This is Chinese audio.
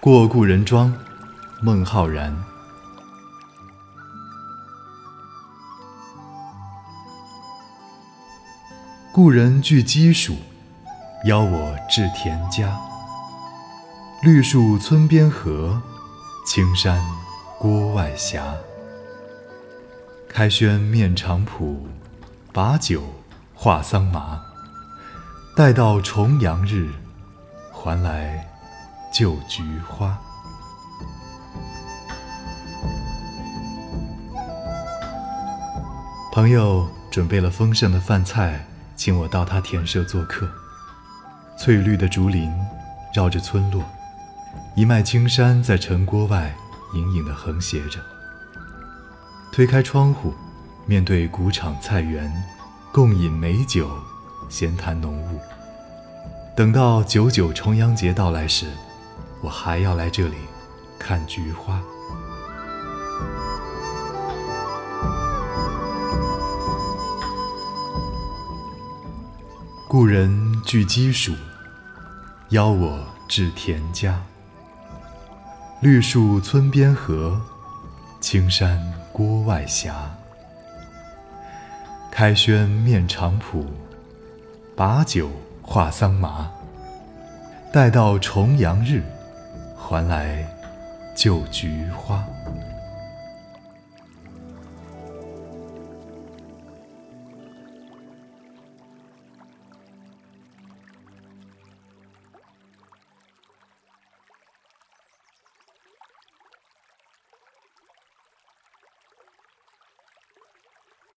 过故人庄，孟浩然。故人具鸡黍，邀我至田家。绿树村边合，青山郭外斜。开轩面场圃，把酒话桑麻。待到重阳日，还来旧菊花。朋友准备了丰盛的饭菜。请我到他田舍做客。翠绿的竹林绕着村落，一脉青山在城郭外隐隐地横斜着。推开窗户，面对谷场菜园，共饮美酒，闲谈浓雾。等到九九重阳节到来时，我还要来这里看菊花。故人具鸡黍，邀我至田家。绿树村边合，青山郭外斜。开轩面场圃，把酒话桑麻。待到重阳日，还来旧菊花。